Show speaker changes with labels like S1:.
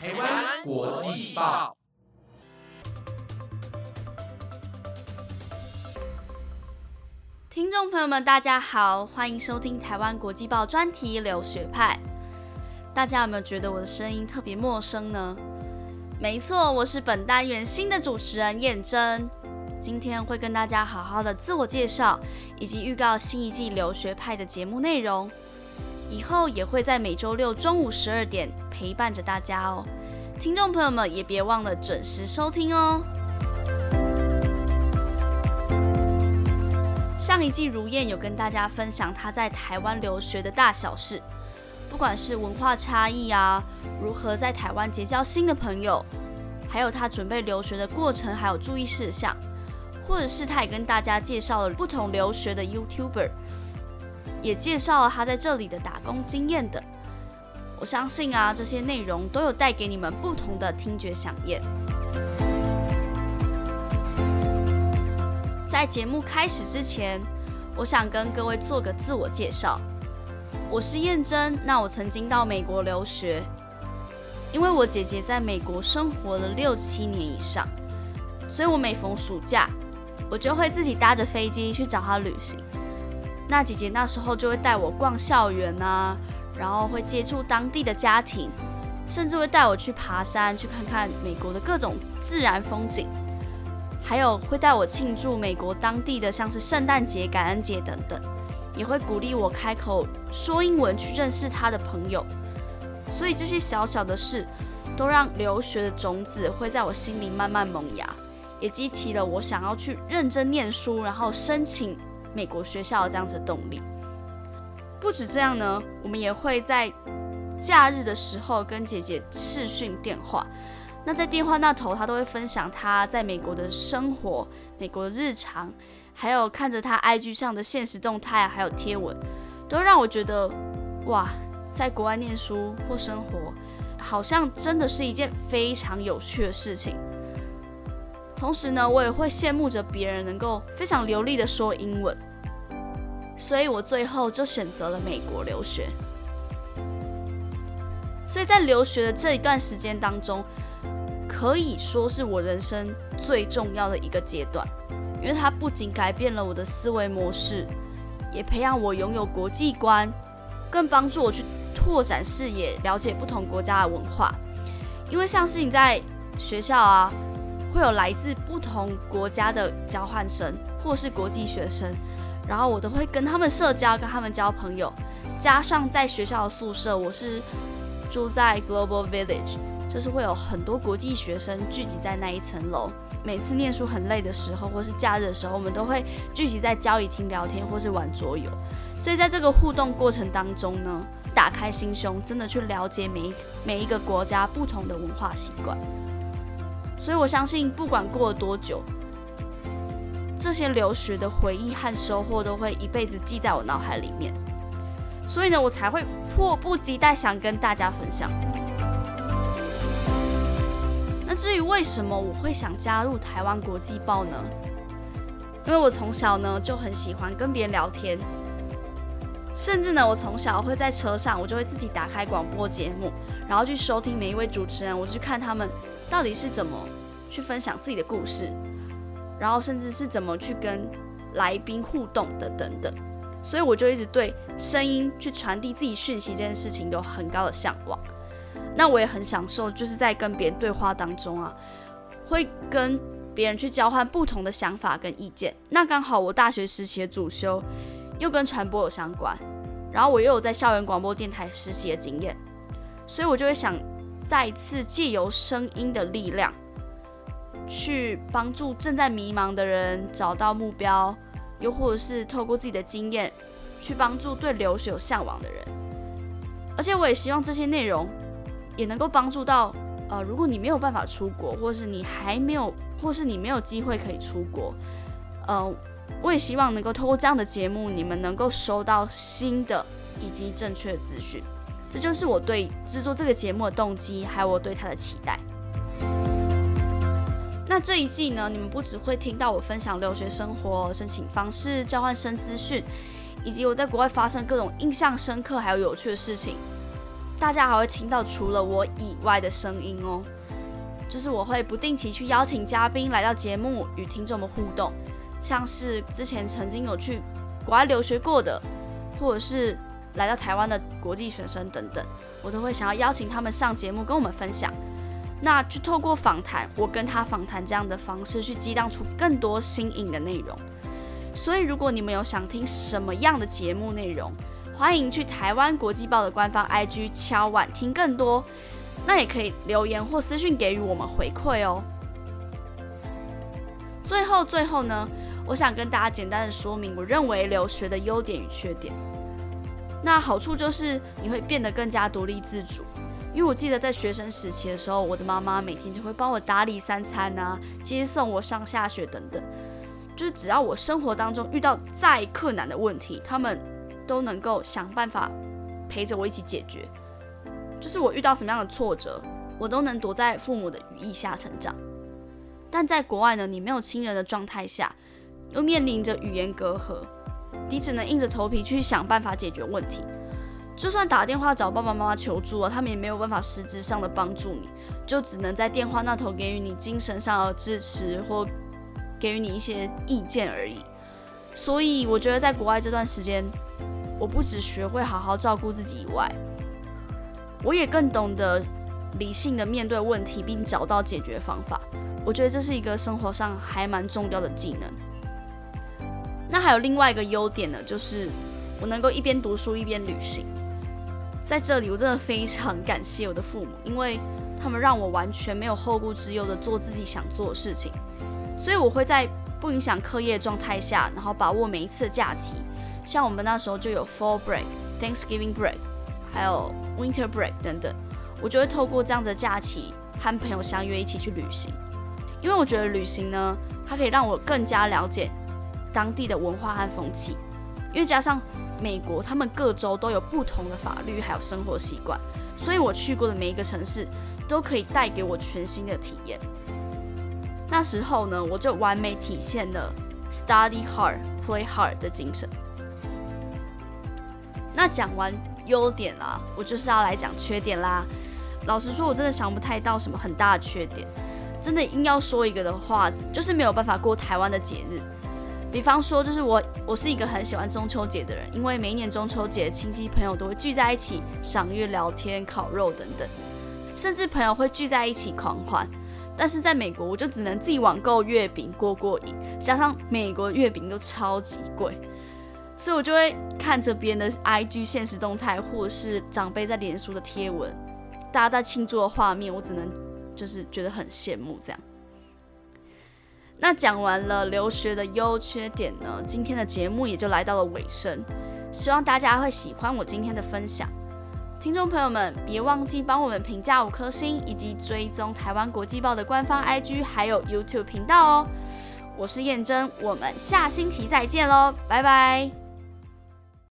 S1: 台湾国际报
S2: 听众朋友们，大家好，欢迎收听台湾国际报专题留学派。大家有没有觉得我的声音特别陌生呢？没错，我是本单元新的主持人燕珍。今天会跟大家好好的自我介绍，以及预告新一季留学派的节目内容。以后也会在每周六中午十二点陪伴着大家哦。听众朋友们也别忘了准时收听哦。上一季如燕有跟大家分享她在台湾留学的大小事，不管是文化差异啊，如何在台湾结交新的朋友，还有她准备留学的过程，还有注意事项，或者是她也跟大家介绍了不同留学的 YouTuber，也介绍了他在这里的打工经验等。我相信啊，这些内容都有带给你们不同的听觉响应。在节目开始之前，我想跟各位做个自我介绍。我是燕珍，那我曾经到美国留学，因为我姐姐在美国生活了六七年以上，所以我每逢暑假，我就会自己搭着飞机去找她旅行。那姐姐那时候就会带我逛校园啊，然后会接触当地的家庭，甚至会带我去爬山，去看看美国的各种自然风景。还有会带我庆祝美国当地的，像是圣诞节、感恩节等等，也会鼓励我开口说英文去认识他的朋友。所以这些小小的事，都让留学的种子会在我心里慢慢萌芽，也激起了我想要去认真念书，然后申请美国学校这样子的动力。不止这样呢，我们也会在假日的时候跟姐姐视讯电话。那在电话那头，她都会分享她在美国的生活、美国的日常，还有看着她 IG 上的现实动态，还有贴文，都让我觉得，哇，在国外念书或生活，好像真的是一件非常有趣的事情。同时呢，我也会羡慕着别人能够非常流利的说英文，所以我最后就选择了美国留学。所以在留学的这一段时间当中，可以说是我人生最重要的一个阶段，因为它不仅改变了我的思维模式，也培养我拥有国际观，更帮助我去拓展视野，了解不同国家的文化。因为像是你在学校啊，会有来自不同国家的交换生或是国际学生，然后我都会跟他们社交，跟他们交朋友。加上在学校的宿舍，我是住在 Global Village。就是会有很多国际学生聚集在那一层楼。每次念书很累的时候，或是假日的时候，我们都会聚集在交易厅聊天，或是玩桌游。所以在这个互动过程当中呢，打开心胸，真的去了解每一每一个国家不同的文化习惯。所以我相信，不管过了多久，这些留学的回忆和收获都会一辈子记在我脑海里面。所以呢，我才会迫不及待想跟大家分享。那至于为什么我会想加入台湾国际报呢？因为我从小呢就很喜欢跟别人聊天，甚至呢我从小会在车上，我就会自己打开广播节目，然后去收听每一位主持人，我去看他们到底是怎么去分享自己的故事，然后甚至是怎么去跟来宾互动的等等。所以我就一直对声音去传递自己讯息这件事情有很高的向往。那我也很享受，就是在跟别人对话当中啊，会跟别人去交换不同的想法跟意见。那刚好我大学时期的主修又跟传播有相关，然后我又有在校园广播电台实习的经验，所以我就会想再一次借由声音的力量，去帮助正在迷茫的人找到目标，又或者是透过自己的经验去帮助对留学有向往的人。而且我也希望这些内容。也能够帮助到，呃，如果你没有办法出国，或是你还没有，或是你没有机会可以出国，呃，我也希望能够透过这样的节目，你们能够收到新的以及正确的资讯。这就是我对制作这个节目的动机，还有我对它的期待。那这一季呢，你们不只会听到我分享留学生活、申请方式、交换生资讯，以及我在国外发生各种印象深刻还有有趣的事情。大家还会听到除了我以外的声音哦。就是我会不定期去邀请嘉宾来到节目与听众们互动，像是之前曾经有去国外留学过的，或者是来到台湾的国际学生等等，我都会想要邀请他们上节目跟我们分享。那去透过访谈，我跟他访谈这样的方式，去激荡出更多新颖的内容。所以，如果你们有想听什么样的节目内容，欢迎去台湾国际报的官方 IG 敲碗听更多。那也可以留言或私讯给予我们回馈哦。最后，最后呢，我想跟大家简单的说明，我认为留学的优点与缺点。那好处就是你会变得更加独立自主。因为我记得在学生时期的时候，我的妈妈每天就会帮我打理三餐啊，接送我上下学等等。就是只要我生活当中遇到再困难的问题，他们都能够想办法陪着我一起解决。就是我遇到什么样的挫折，我都能躲在父母的羽翼下成长。但在国外呢，你没有亲人的状态下，又面临着语言隔阂，你只能硬着头皮去想办法解决问题。就算打电话找爸爸妈妈求助啊，他们也没有办法实质上的帮助你，就只能在电话那头给予你精神上的支持或给予你一些意见而已。所以我觉得在国外这段时间，我不只学会好好照顾自己以外，我也更懂得理性的面对问题，并找到解决方法。我觉得这是一个生活上还蛮重要的技能。那还有另外一个优点呢，就是我能够一边读书一边旅行。在这里，我真的非常感谢我的父母，因为他们让我完全没有后顾之忧的做自己想做的事情。所以我会在不影响课业的状态下，然后把握每一次的假期。像我们那时候就有 Fall Break、Thanksgiving Break，还有 Winter Break 等等，我就会透过这样的假期和朋友相约一起去旅行。因为我觉得旅行呢，它可以让我更加了解当地的文化和风气，因为加上。美国，他们各州都有不同的法律，还有生活习惯，所以我去过的每一个城市都可以带给我全新的体验。那时候呢，我就完美体现了 study hard, play hard 的精神。那讲完优点啦，我就是要来讲缺点啦。老实说，我真的想不太到什么很大的缺点。真的硬要说一个的话，就是没有办法过台湾的节日。比方说，就是我，我是一个很喜欢中秋节的人，因为每一年中秋节，亲戚朋友都会聚在一起赏月、聊天、烤肉等等，甚至朋友会聚在一起狂欢。但是在美国，我就只能自己网购月饼过过瘾，加上美国月饼都超级贵，所以我就会看着别人的 IG 现实动态，或者是长辈在脸书的贴文，大家在庆祝的画面，我只能就是觉得很羡慕这样。那讲完了留学的优缺点呢，今天的节目也就来到了尾声。希望大家会喜欢我今天的分享。听众朋友们，别忘记帮我们评价五颗星，以及追踪台湾国际报的官方 IG 还有 YouTube 频道哦。我是燕珍，我们下星期再见喽，拜拜。